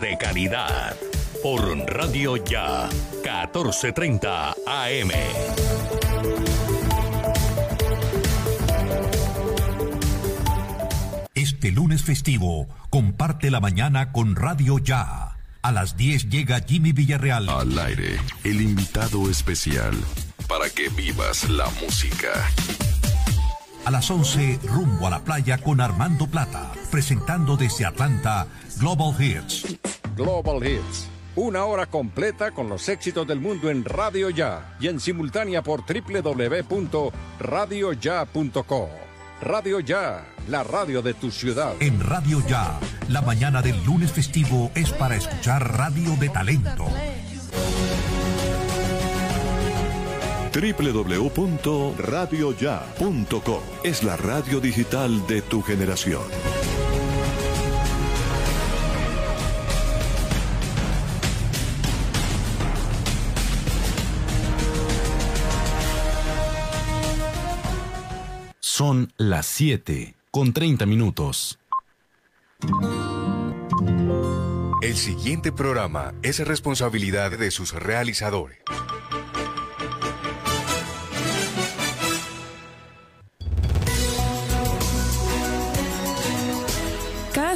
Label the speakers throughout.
Speaker 1: de calidad por Radio Ya 1430 AM.
Speaker 2: Este lunes festivo, comparte la mañana con Radio Ya. A las 10 llega Jimmy Villarreal.
Speaker 3: Al aire, el invitado especial para que vivas la música.
Speaker 2: A las 11, rumbo a la playa con Armando Plata, presentando desde Atlanta Global Hits.
Speaker 4: Global Hits. Una hora completa con los éxitos del mundo en Radio Ya y en simultánea por www.radioya.co. Radio Ya, la radio de tu ciudad.
Speaker 2: En Radio Ya, la mañana del lunes festivo es para escuchar radio de talento.
Speaker 3: www.radioya.co es la radio digital de tu generación.
Speaker 5: Son las 7 con 30 minutos.
Speaker 6: El siguiente programa es responsabilidad de sus realizadores.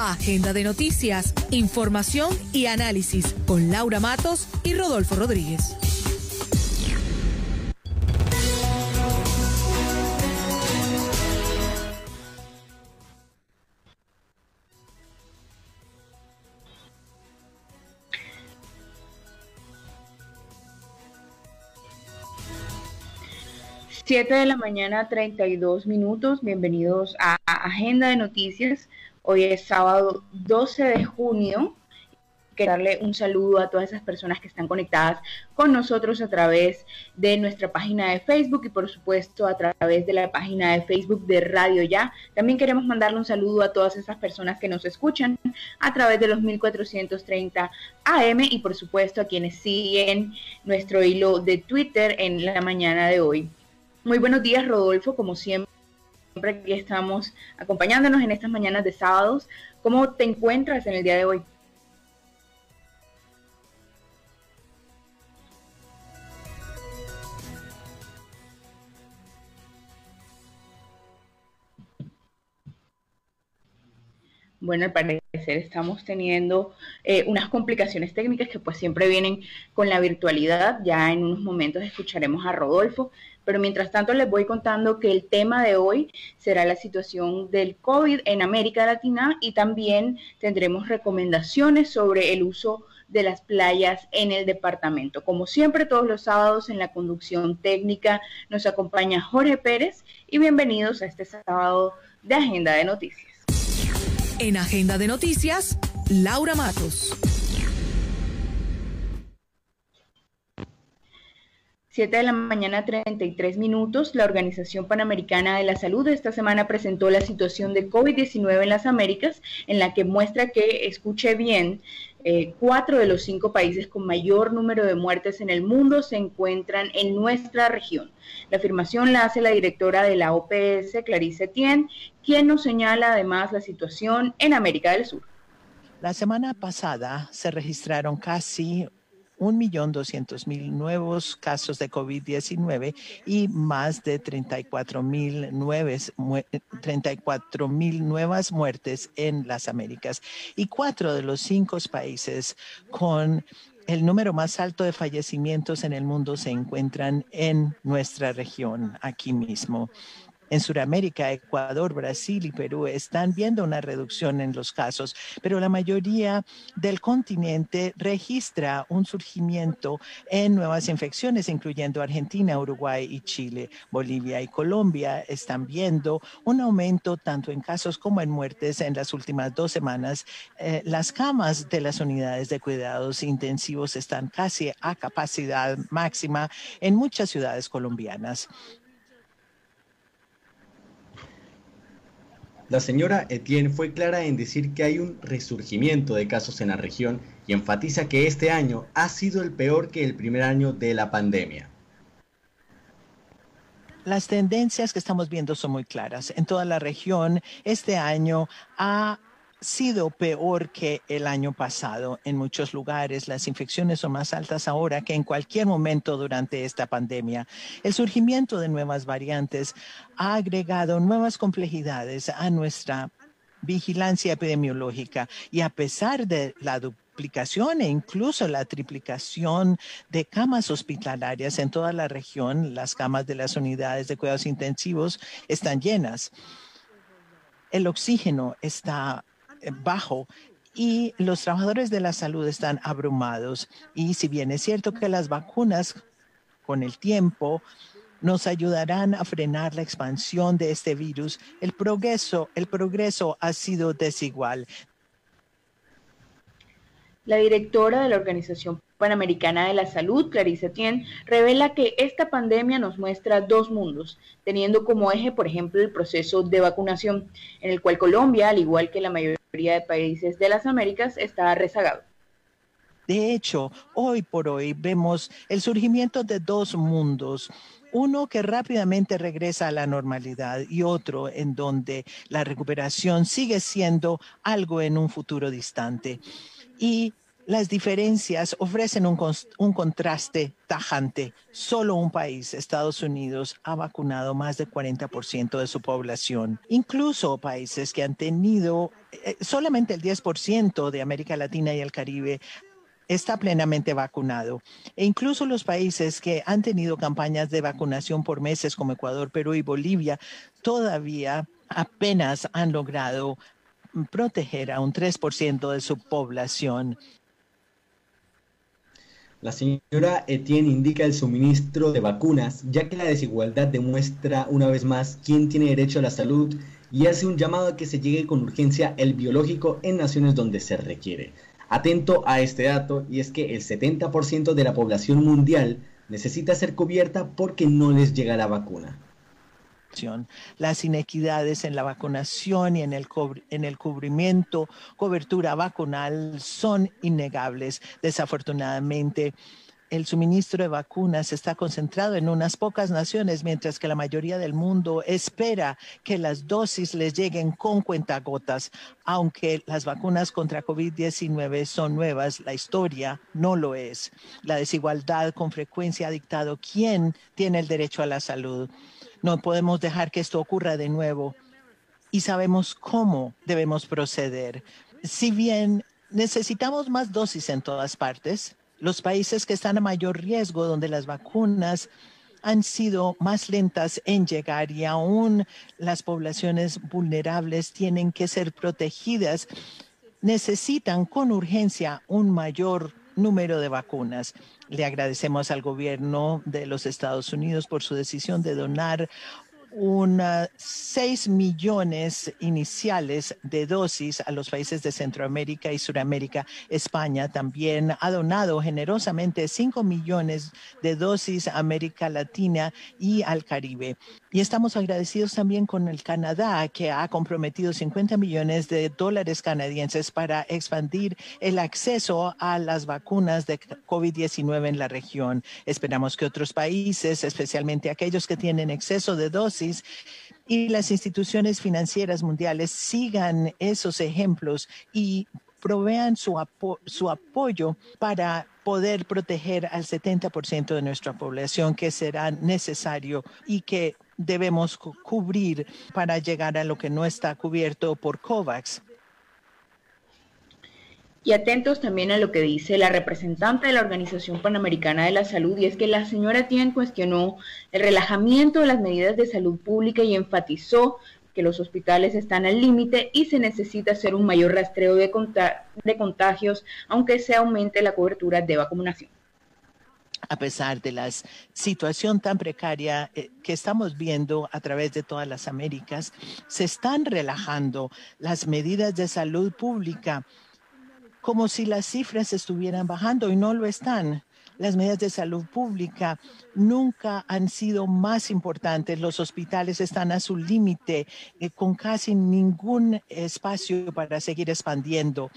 Speaker 7: Agenda de noticias, información y análisis con Laura Matos y Rodolfo Rodríguez.
Speaker 8: Siete de la mañana, 32 minutos. Bienvenidos a Agenda de Noticias. Hoy es sábado 12 de junio. Quiero darle un saludo a todas esas personas que están conectadas con nosotros a través de nuestra página de Facebook y por supuesto a través de la página de Facebook de Radio Ya. También queremos mandarle un saludo a todas esas personas que nos escuchan a través de los 1430 AM y por supuesto a quienes siguen nuestro hilo de Twitter en la mañana de hoy. Muy buenos días, Rodolfo, como siempre siempre que estamos acompañándonos en estas mañanas de sábados. ¿Cómo te encuentras en el día de hoy? Bueno, al parecer estamos teniendo eh, unas complicaciones técnicas que pues siempre vienen con la virtualidad. Ya en unos momentos escucharemos a Rodolfo, pero mientras tanto les voy contando que el tema de hoy será la situación del COVID en América Latina y también tendremos recomendaciones sobre el uso de las playas en el departamento. Como siempre, todos los sábados en la conducción técnica nos acompaña Jorge Pérez y bienvenidos a este sábado de Agenda de Noticias.
Speaker 7: En Agenda de Noticias, Laura Matos.
Speaker 8: 7 de la mañana 33 minutos, la Organización Panamericana de la Salud esta semana presentó la situación de COVID-19 en las Américas, en la que muestra que, escuche bien, eh, cuatro de los cinco países con mayor número de muertes en el mundo se encuentran en nuestra región. La afirmación la hace la directora de la OPS, Clarice Etienne, quien nos señala además la situación en América del Sur.
Speaker 9: La semana pasada se registraron casi 1.200.000 nuevos casos de COVID-19 y más de 34.000 nuevas muertes en las Américas. Y cuatro de los cinco países con el número más alto de fallecimientos en el mundo se encuentran en nuestra región, aquí mismo. En Sudamérica, Ecuador, Brasil y Perú están viendo una reducción en los casos, pero la mayoría del continente registra un surgimiento en nuevas infecciones, incluyendo Argentina, Uruguay y Chile. Bolivia y Colombia están viendo un aumento tanto en casos como en muertes en las últimas dos semanas. Eh, las camas de las unidades de cuidados intensivos están casi a capacidad máxima en muchas ciudades colombianas.
Speaker 10: La señora Etienne fue clara en decir que hay un resurgimiento de casos en la región y enfatiza que este año ha sido el peor que el primer año de la pandemia.
Speaker 9: Las tendencias que estamos viendo son muy claras. En toda la región, este año ha sido peor que el año pasado. En muchos lugares las infecciones son más altas ahora que en cualquier momento durante esta pandemia. El surgimiento de nuevas variantes ha agregado nuevas complejidades a nuestra vigilancia epidemiológica y a pesar de la duplicación e incluso la triplicación de camas hospitalarias en toda la región, las camas de las unidades de cuidados intensivos están llenas. El oxígeno está bajo y los trabajadores de la salud están abrumados. Y si bien es cierto que las vacunas con el tiempo nos ayudarán a frenar la expansión de este virus, el progreso, el progreso ha sido desigual.
Speaker 8: La directora de la Organización Panamericana de la Salud, Clarice Tien, revela que esta pandemia nos muestra dos mundos, teniendo como eje, por ejemplo, el proceso de vacunación, en el cual Colombia, al igual que la mayoría de países de las Américas, está rezagado.
Speaker 9: De hecho, hoy por hoy vemos el surgimiento de dos mundos uno que rápidamente regresa a la normalidad y otro en donde la recuperación sigue siendo algo en un futuro distante y las diferencias ofrecen un, un, contraste tajante. Solo un país, Estados Unidos, ha vacunado más del 40% de su población. Incluso países que han tenido eh, solamente el 10% de América Latina y el Caribe está plenamente vacunado. E incluso los países que han tenido campañas de vacunación por meses, como Ecuador, Perú y Bolivia, todavía apenas han logrado proteger a un 3% de su población.
Speaker 10: La señora Etienne indica el suministro de vacunas, ya que la desigualdad demuestra una vez más quién tiene derecho a la salud y hace un llamado a que se llegue con urgencia el biológico en naciones donde se requiere. Atento a este dato y es que el 70% de la población mundial necesita ser cubierta porque no les llega la vacuna.
Speaker 9: Las inequidades en la vacunación y en el, en el cubrimiento, cobertura vacunal son innegables. Desafortunadamente, el suministro de vacunas está concentrado en unas pocas naciones, mientras que la mayoría del mundo espera que las dosis les lleguen con cuentagotas. Aunque las vacunas contra COVID-19 son nuevas, la historia no lo es. La desigualdad con frecuencia ha dictado quién tiene el derecho a la salud. No podemos dejar que esto ocurra de nuevo y sabemos cómo debemos proceder. Si bien necesitamos más dosis en todas partes, los países que están a mayor riesgo, donde las vacunas han sido más lentas en llegar y aún las poblaciones vulnerables tienen que ser protegidas, necesitan con urgencia un mayor número de vacunas. Le agradecemos al gobierno de los Estados Unidos por su decisión de donar unas 6 millones iniciales de dosis a los países de Centroamérica y Suramérica. España también ha donado generosamente 5 millones de dosis a América Latina y al Caribe. Y estamos agradecidos también con el Canadá, que ha comprometido 50 millones de dólares canadienses para expandir el acceso a las vacunas de COVID-19 en la región. Esperamos que otros países, especialmente aquellos que tienen exceso de dosis, y las instituciones financieras mundiales sigan esos ejemplos y provean su, su apoyo para poder proteger al 70% de nuestra población que será necesario y que debemos cubrir para llegar a lo que no está cubierto por COVAX.
Speaker 8: Y atentos también a lo que dice la representante de la Organización Panamericana de la Salud, y es que la señora Tien cuestionó el relajamiento de las medidas de salud pública y enfatizó que los hospitales están al límite y se necesita hacer un mayor rastreo de, de contagios, aunque se aumente la cobertura de vacunación
Speaker 9: a pesar de la situación tan precaria eh, que estamos viendo a través de todas las Américas, se están relajando las medidas de salud pública como si las cifras estuvieran bajando y no lo están. Las medidas de salud pública nunca han sido más importantes. Los hospitales están a su límite, eh, con casi ningún espacio para seguir expandiendo.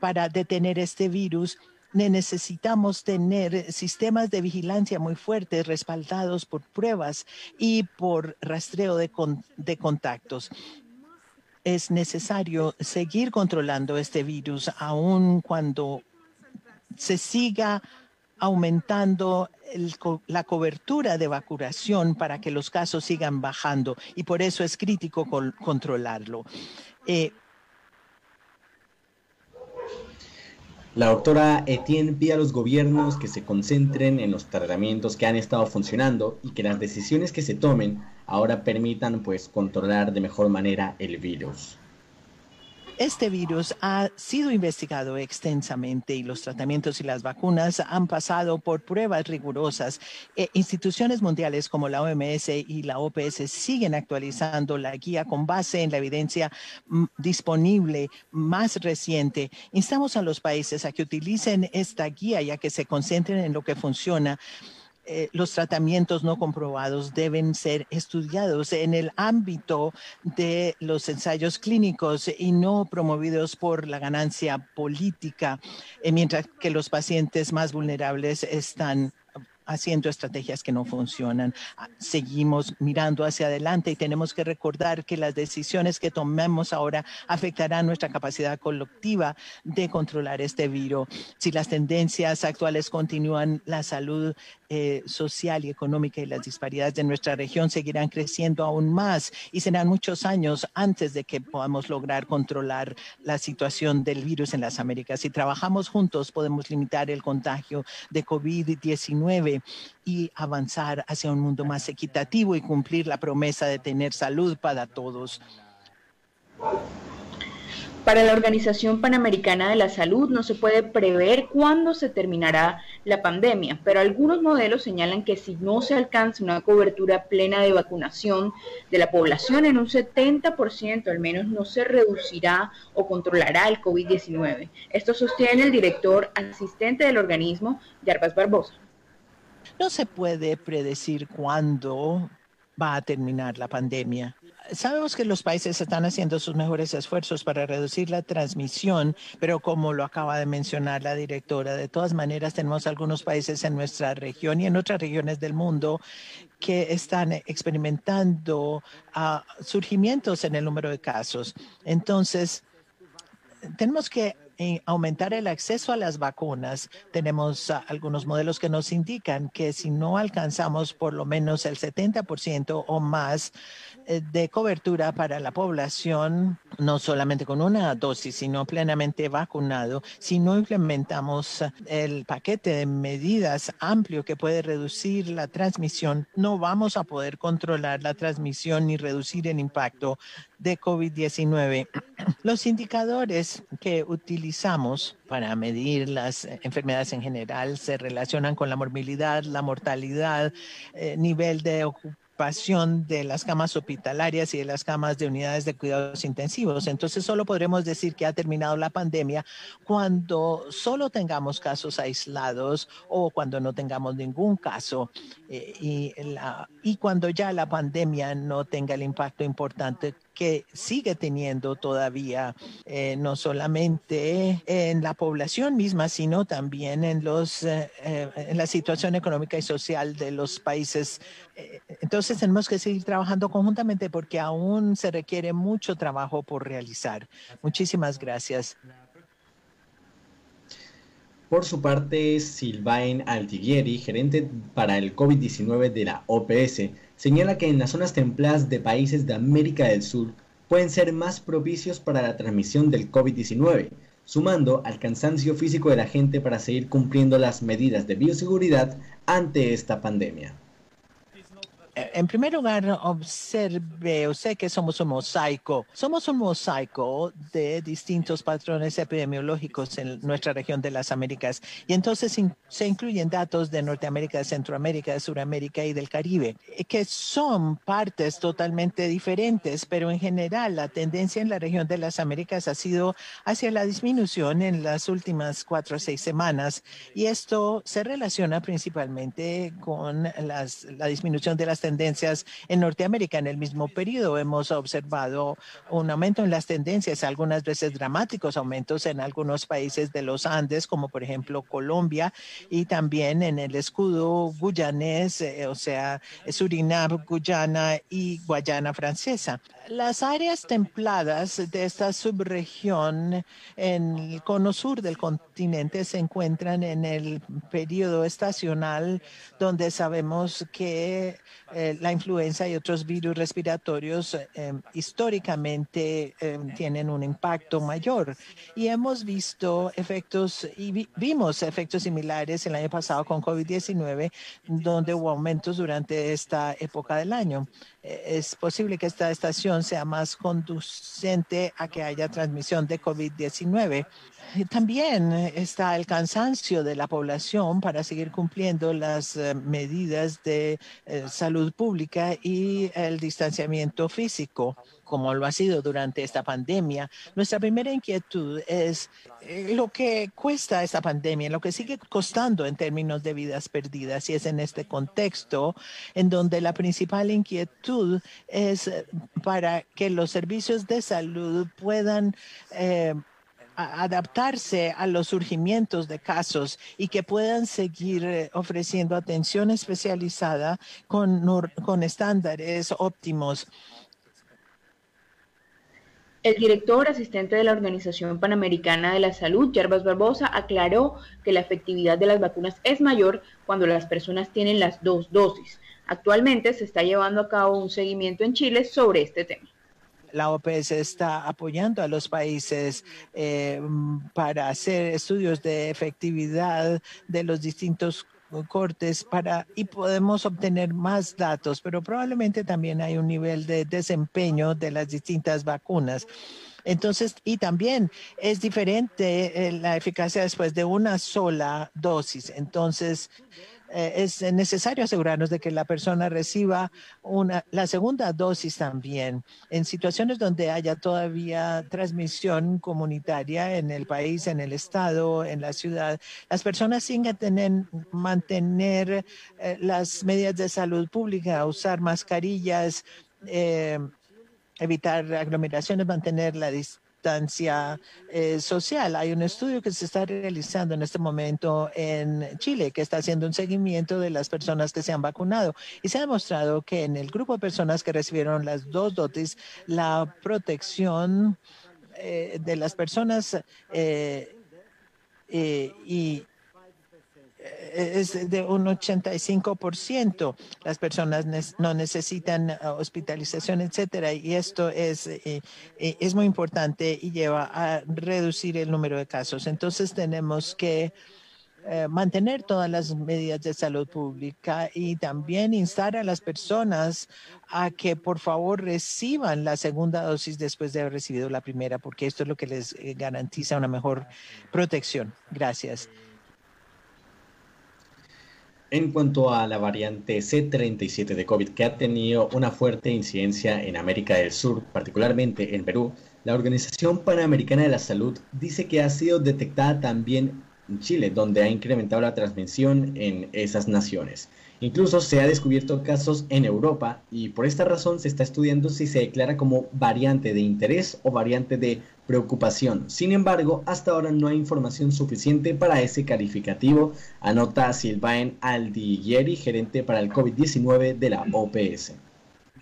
Speaker 9: Para detener este virus, necesitamos tener sistemas de vigilancia muy fuertes, respaldados por pruebas y por rastreo de, contactos. Es necesario seguir controlando este virus, aun cuando se siga aumentando la cobertura de vacunación para que los casos sigan bajando y por eso es crítico controlarlo. Eh,
Speaker 10: La doctora Etienne pide a los gobiernos que se concentren en los tratamientos que han estado funcionando y que las decisiones que se tomen ahora permitan pues controlar de mejor manera el virus.
Speaker 9: Este virus ha sido investigado extensamente y los tratamientos y las vacunas han pasado por pruebas rigurosas. Eh, instituciones mundiales como la OMS y la OPS siguen actualizando la guía con base en la evidencia mm, disponible más reciente. Instamos a los países a que utilicen esta guía y a que se concentren en lo que funciona eh, los tratamientos no comprobados deben ser estudiados en el ámbito de los ensayos clínicos y no promovidos por la ganancia política, eh, mientras que los pacientes más vulnerables están haciendo estrategias que no funcionan. Ah, seguimos mirando hacia adelante y tenemos que recordar que las decisiones que tomemos ahora afectarán nuestra capacidad colectiva de controlar este virus. Si las tendencias actuales continúan, la salud eh, social y económica y las disparidades de nuestra región seguirán creciendo aún más y serán muchos años antes de que podamos lograr controlar la situación del virus en las Américas. Si trabajamos juntos, podemos limitar el contagio de COVID-19 y avanzar hacia un mundo más equitativo y cumplir la promesa de tener salud para todos.
Speaker 8: Para la Organización Panamericana de la Salud no se puede prever cuándo se terminará la pandemia, pero algunos modelos señalan que si no se alcanza una cobertura plena de vacunación de la población en un 70% al menos no se reducirá o controlará el COVID-19. Esto sostiene el director asistente del organismo, Yarbas Barbosa.
Speaker 9: No se puede predecir cuándo va a terminar la pandemia sabemos que los países están haciendo sus mejores esfuerzos para reducir la transmisión, pero como lo acaba de mencionar la directora, de todas maneras tenemos algunos países en nuestra región y en otras regiones del mundo que están experimentando uh, surgimientos en el número de casos. Entonces, tenemos que eh, aumentar el acceso a las vacunas. Tenemos uh, algunos modelos que nos indican que si no alcanzamos por lo menos el 70% o más eh, de cobertura para la población, no solamente con una dosis, sino plenamente vacunado, si no implementamos eh, el paquete de medidas amplio que puede reducir la transmisión, no vamos a poder controlar la transmisión ni reducir el impacto de COVID-19. Los indicadores que utilizamos para medir las enfermedades en general se relacionan con la morbilidad, la mortalidad, eh, nivel de ocupación de las camas hospitalarias y de las camas de unidades de cuidados intensivos. Entonces, solo podremos decir que ha terminado la pandemia cuando solo tengamos casos aislados o cuando no tengamos ningún caso eh, y, cuando ya la pandemia no tenga el impacto importante que sigue teniendo todavía eh, no solamente en la población misma, sino también en, los, eh, en la situación económica y social de los países. Entonces tenemos que seguir trabajando conjuntamente porque aún se requiere mucho trabajo por realizar. Muchísimas gracias.
Speaker 10: Por su parte, Silvain Altigieri, gerente para el COVID-19 de la OPS, señala que en las zonas templadas de países de América del Sur pueden ser más propicios para la transmisión del COVID-19. sumando al cansancio físico de la gente para seguir cumpliendo las medidas de bioseguridad ante esta pandemia.
Speaker 9: En primer lugar, observe usted que somos un mosaico. Somos un mosaico de distintos patrones epidemiológicos en nuestra región de las Américas. Y entonces se incluyen datos de Norteamérica, de Centroamérica, de Sudamérica y del Caribe, que son partes totalmente diferentes, pero en general la tendencia en la región de las Américas ha sido hacia la disminución en las últimas cuatro o seis semanas. Y esto se relaciona principalmente con las, la disminución de las tendencias en Norteamérica. En el mismo periodo hemos observado un aumento en las tendencias, algunas veces dramáticos aumentos en algunos países de los Andes, como por ejemplo Colombia, y también en el escudo guyanés, eh, o sea, Surinam, Guyana y Guayana francesa. Las áreas templadas de esta subregión en el cono sur del continente se encuentran en el periodo estacional donde sabemos que eh, la influenza y otros virus respiratorios eh, históricamente eh, tienen un impacto mayor. Y hemos visto efectos y vimos efectos similares el año pasado con COVID-19, donde hubo aumentos durante esta época del año es posible que esta estación sea más conducente a que haya transmisión de COVID-19. También está el cansancio de la población para seguir cumpliendo las eh, medidas de eh, salud pública y el distanciamiento físico como lo ha sido durante esta pandemia. Nuestra primera inquietud es eh, lo que cuesta esta pandemia, lo que sigue costando en términos de vidas perdidas. Y es en este contexto en donde la principal inquietud es para que los servicios de salud puedan adaptarse a los surgimientos de casos y que puedan seguir eh, ofreciendo atención especializada con, con estándares óptimos.
Speaker 8: El director asistente de la Organización Panamericana de la Salud, Yerbas Barbosa, aclaró que la efectividad de las vacunas es mayor cuando las personas tienen las dos dosis. Actualmente se está llevando a cabo un seguimiento en Chile sobre este tema
Speaker 9: la OPS está apoyando a los países eh, para hacer estudios de efectividad de los distintos cortes para y podemos obtener más datos, pero probablemente también hay un nivel de desempeño de las distintas vacunas. Entonces, y también es diferente eh, la eficacia después de una sola dosis. Entonces, eh, es necesario asegurarnos de que la persona reciba una, la segunda dosis también. En situaciones donde haya todavía transmisión comunitaria en el país, en el estado, en la ciudad, las personas siguen tener, mantener eh, las medidas de salud pública, usar mascarillas, eh, evitar aglomeraciones, mantener la distancia distancia eh, social. Hay un estudio que se está realizando en este momento en Chile que está haciendo un seguimiento de las personas que se han vacunado y se ha demostrado que en el grupo de personas que recibieron las dos dosis, la protección eh, de las personas eh, y es de un 85%. Las personas no necesitan uh, hospitalización, etcétera, y esto es, eh, eh, es muy importante y lleva a reducir el número de casos. Entonces tenemos que eh, mantener todas las medidas de salud pública y también instar a las personas a que por favor reciban la segunda dosis después de haber recibido la primera, porque esto es lo que les garantiza una mejor protección. Gracias.
Speaker 10: En cuanto a la variante C37 de COVID, que ha tenido una fuerte incidencia en América del Sur, particularmente en Perú, la Organización Panamericana de la Salud dice que ha sido detectada también en Chile, donde ha incrementado la transmisión en esas naciones. Incluso se ha descubierto casos en Europa y por esta razón se está estudiando si se declara como variante de interés o variante de preocupación. Sin embargo, hasta ahora no hay información suficiente para ese calificativo, anota Silvain Aldiguieri, gerente para el COVID-19 de la OPS.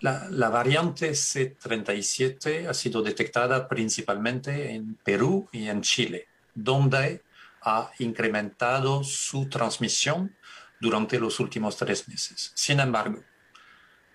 Speaker 11: La, la, variante C37 ha sido detectada principalmente en Perú y en Chile, donde ha incrementado su transmisión durante los últimos tres meses. Sin embargo,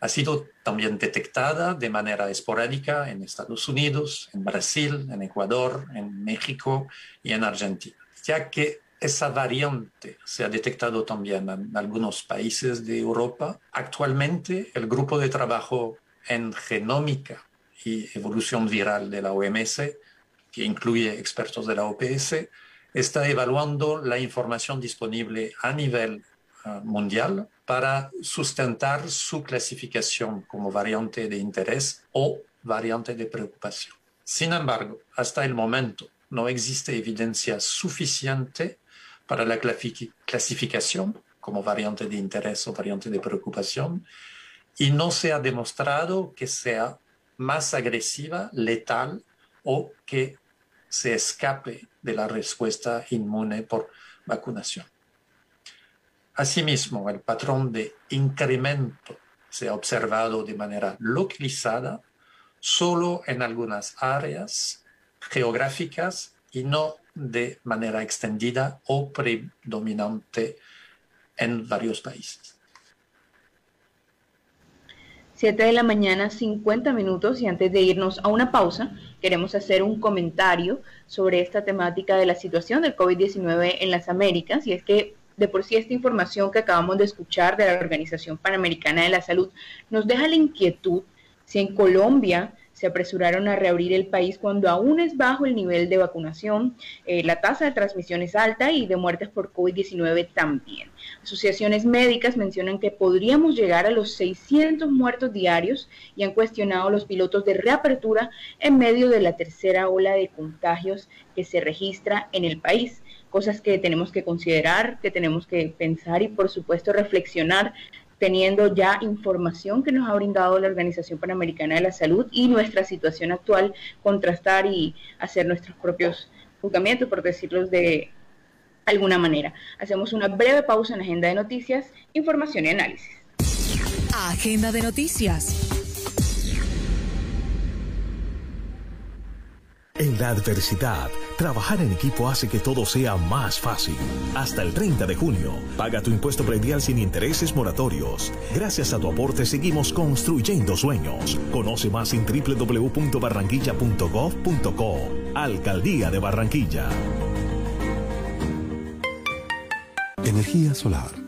Speaker 11: Ha sido también detectada de manera esporádica en Estados Unidos, en Brasil, en Ecuador, en México y en Argentina, ya que esa variante se ha detectado también en algunos países de Europa. Actualmente, el grupo de trabajo en genómica y evolución viral de la OMS, que incluye expertos de la OPS, está evaluando la información disponible a nivel mundial para sustentar su clasificación como variante de interés o variante de preocupación. Sin embargo, hasta el momento no existe evidencia suficiente para la clasificación como variante de interés o variante de preocupación y no se ha demostrado que sea más agresiva, letal o que se escape de la respuesta inmune por vacunación. Asimismo, el patrón de incremento se ha observado de manera localizada solo en algunas áreas geográficas y no de manera extendida o predominante en varios países.
Speaker 8: 7 de la mañana, 50 minutos, y antes de irnos a una pausa, queremos hacer un comentario sobre esta temática de la situación del COVID-19 en las Américas, y es que de por sí esta información que acabamos de escuchar de la Organización Panamericana de la Salud nos deja la inquietud si en Colombia se apresuraron a reabrir el país cuando aún es bajo el nivel de vacunación, eh, la tasa de transmisión es alta y de muertes por COVID-19 también. Asociaciones médicas mencionan que podríamos llegar a los 600 muertos diarios y han cuestionado los pilotos de reapertura en medio de la tercera ola de contagios que se registra en el país cosas que tenemos que considerar, que tenemos que pensar y por supuesto reflexionar teniendo ya información que nos ha brindado la Organización Panamericana de la Salud y nuestra situación actual, contrastar y hacer nuestros propios juzgamientos, por decirlo de alguna manera. Hacemos una breve pausa en la agenda de noticias, información y análisis.
Speaker 7: Agenda de noticias.
Speaker 12: En la adversidad, trabajar en equipo hace que todo sea más fácil. Hasta el 30 de junio, paga tu impuesto predial sin intereses moratorios. Gracias a tu aporte seguimos construyendo sueños. Conoce más en www.barranquilla.gov.co. Alcaldía de Barranquilla.
Speaker 13: Energía Solar,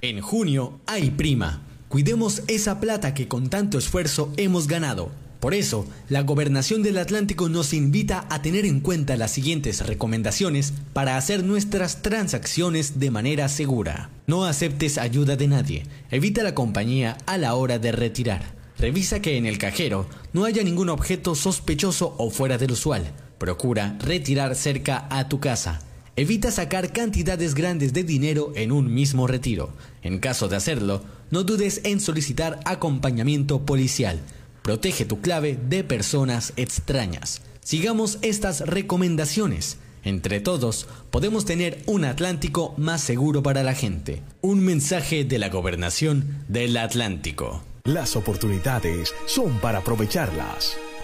Speaker 14: En junio hay prima. Cuidemos esa plata que con tanto esfuerzo hemos ganado. Por eso, la Gobernación del Atlántico nos invita a tener en cuenta las siguientes recomendaciones para hacer nuestras transacciones de manera segura. No aceptes ayuda de nadie. Evita la compañía a la hora de retirar. Revisa que en el cajero no haya ningún objeto sospechoso o fuera del usual. Procura retirar cerca a tu casa. Evita sacar cantidades grandes de dinero en un mismo retiro. En caso de hacerlo, no dudes en solicitar acompañamiento policial. Protege tu clave de personas extrañas. Sigamos estas recomendaciones. Entre todos, podemos tener un Atlántico más seguro para la gente. Un mensaje de la gobernación del Atlántico.
Speaker 12: Las oportunidades son para aprovecharlas.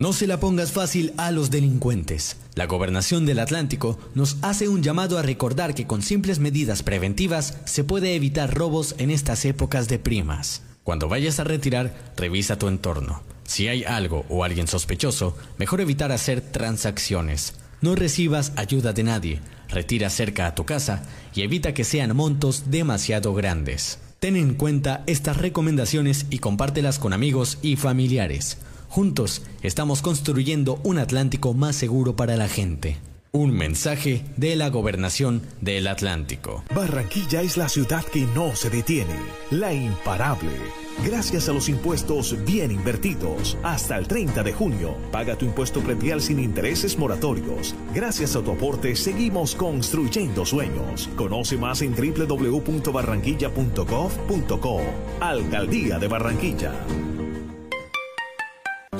Speaker 14: No se la pongas fácil a los delincuentes. La gobernación del Atlántico nos hace un llamado a recordar que con simples medidas preventivas se puede evitar robos en estas épocas de primas. Cuando vayas a retirar, revisa tu entorno. Si hay algo o alguien sospechoso, mejor evitar hacer transacciones. No recibas ayuda de nadie, retira cerca a tu casa y evita que sean montos demasiado grandes. Ten en cuenta estas recomendaciones y compártelas con amigos y familiares. Juntos estamos construyendo un Atlántico más seguro para la gente. Un mensaje de la gobernación del Atlántico.
Speaker 12: Barranquilla es la ciudad que no se detiene, la imparable. Gracias a los impuestos bien invertidos. Hasta el 30 de junio, paga tu impuesto predial sin intereses moratorios. Gracias a tu aporte, seguimos construyendo sueños. Conoce más en www.barranquilla.gov.co. Alcaldía de Barranquilla.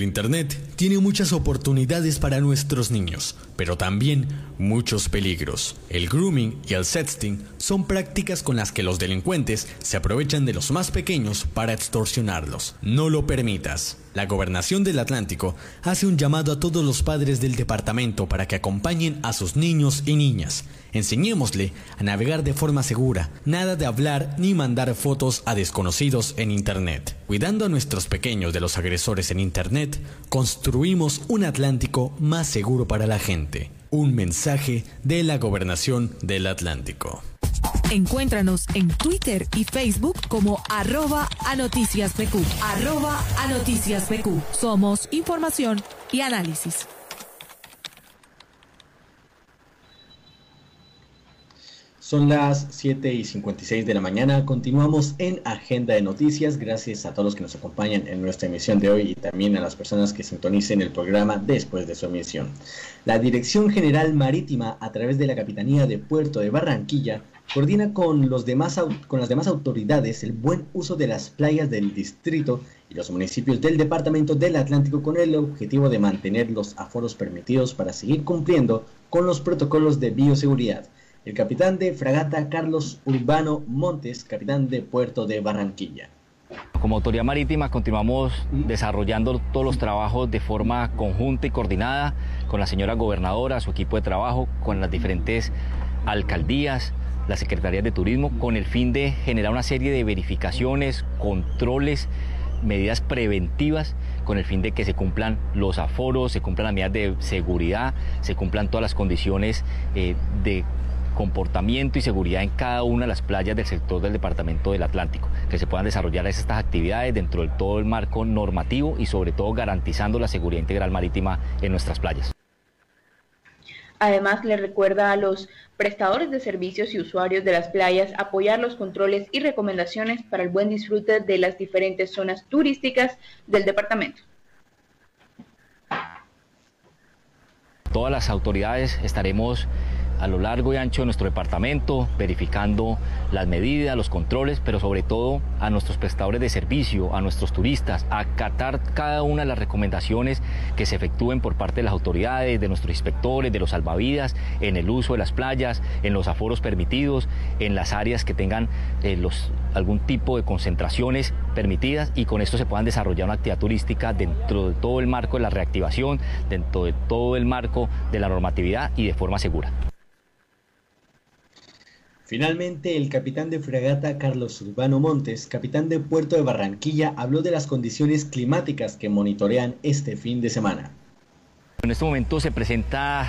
Speaker 14: El Internet tiene muchas oportunidades para nuestros niños, pero también muchos peligros. El grooming y el sexting son prácticas con las que los delincuentes se aprovechan de los más pequeños para extorsionarlos. No lo permitas. La Gobernación del Atlántico hace un llamado a todos los padres del departamento para que acompañen a sus niños y niñas. Enseñémosle a navegar de forma segura, nada de hablar ni mandar fotos a desconocidos en Internet. Cuidando a nuestros pequeños de los agresores en Internet, construimos un Atlántico más seguro para la gente. Un mensaje de la Gobernación del Atlántico.
Speaker 7: Encuéntranos en Twitter y Facebook como arroba a noticias PQ. Arroba a PQ. Somos información y análisis.
Speaker 10: Son las 7 y 56 de la mañana. Continuamos en Agenda de Noticias. Gracias a todos los que nos acompañan en nuestra emisión de hoy y también a las personas que sintonicen el programa después de su emisión. La Dirección General Marítima, a través de la Capitanía de Puerto de Barranquilla, coordina con, los demás, con las demás autoridades el buen uso de las playas del distrito y los municipios del Departamento del Atlántico con el objetivo de mantener los aforos permitidos para seguir cumpliendo con los protocolos de bioseguridad el capitán de fragata Carlos Urbano Montes, capitán de Puerto de Barranquilla.
Speaker 15: Como autoridad marítima continuamos desarrollando todos los trabajos de forma conjunta y coordinada con la señora gobernadora, su equipo de trabajo, con las diferentes alcaldías, las secretarías de turismo, con el fin de generar una serie de verificaciones, controles, medidas preventivas con el fin de que se cumplan los aforos, se cumplan las medidas de seguridad, se cumplan todas las condiciones eh, de comportamiento y seguridad en cada una de las playas del sector del Departamento del Atlántico, que se puedan desarrollar estas actividades dentro de todo el marco normativo y sobre todo garantizando la seguridad integral marítima en nuestras playas.
Speaker 8: Además, le recuerda a los prestadores de servicios y usuarios de las playas apoyar los controles y recomendaciones para el buen disfrute de las diferentes zonas turísticas del departamento.
Speaker 15: Todas las autoridades estaremos a lo largo y ancho de nuestro departamento, verificando las medidas, los controles, pero sobre todo a nuestros prestadores de servicio, a nuestros turistas, a acatar cada una de las recomendaciones que se efectúen por parte de las autoridades, de nuestros inspectores, de los salvavidas, en el uso de las playas, en los aforos permitidos, en las áreas que tengan eh, algún tipo de concentraciones permitidas y con esto se puedan desarrollar una actividad turística dentro de todo el marco de la reactivación, dentro de todo el marco de la normatividad y de forma segura.
Speaker 10: Finalmente, el capitán de fragata Carlos Urbano Montes, capitán de Puerto de Barranquilla, habló de las condiciones climáticas que monitorean este fin de semana.
Speaker 15: En este momento se presenta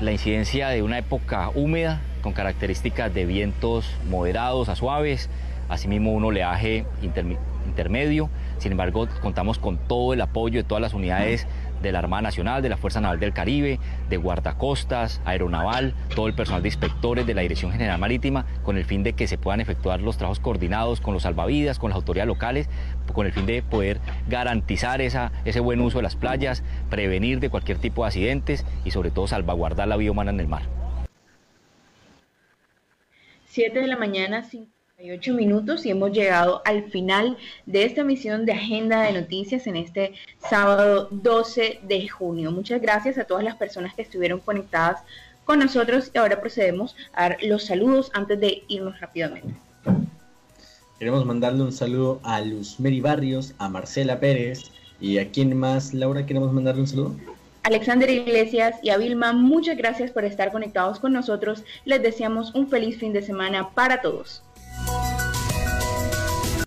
Speaker 15: la incidencia de una época húmeda con características de vientos moderados a suaves, asimismo un oleaje intermedio. Sin embargo, contamos con todo el apoyo de todas las unidades de la Armada Nacional, de la Fuerza Naval del Caribe, de guardacostas, aeronaval, todo el personal de inspectores de la Dirección General Marítima, con el fin de que se puedan efectuar los trabajos coordinados con los salvavidas, con las autoridades locales, con el fin de poder garantizar ese buen uso de las playas, prevenir de cualquier tipo de accidentes y sobre todo salvaguardar la vida humana en el mar.
Speaker 8: 7 de la mañana, ocho minutos y hemos llegado al final de esta emisión de Agenda de Noticias en este sábado 12 de junio. Muchas gracias a todas las personas que estuvieron conectadas con nosotros y ahora procedemos a dar los saludos antes de irnos rápidamente.
Speaker 10: Queremos mandarle un saludo a Luz Mary Barrios, a Marcela Pérez y a quién más, Laura, queremos mandarle un saludo.
Speaker 8: Alexander Iglesias y a Vilma, muchas gracias por estar conectados con nosotros. Les deseamos un feliz fin de semana para todos.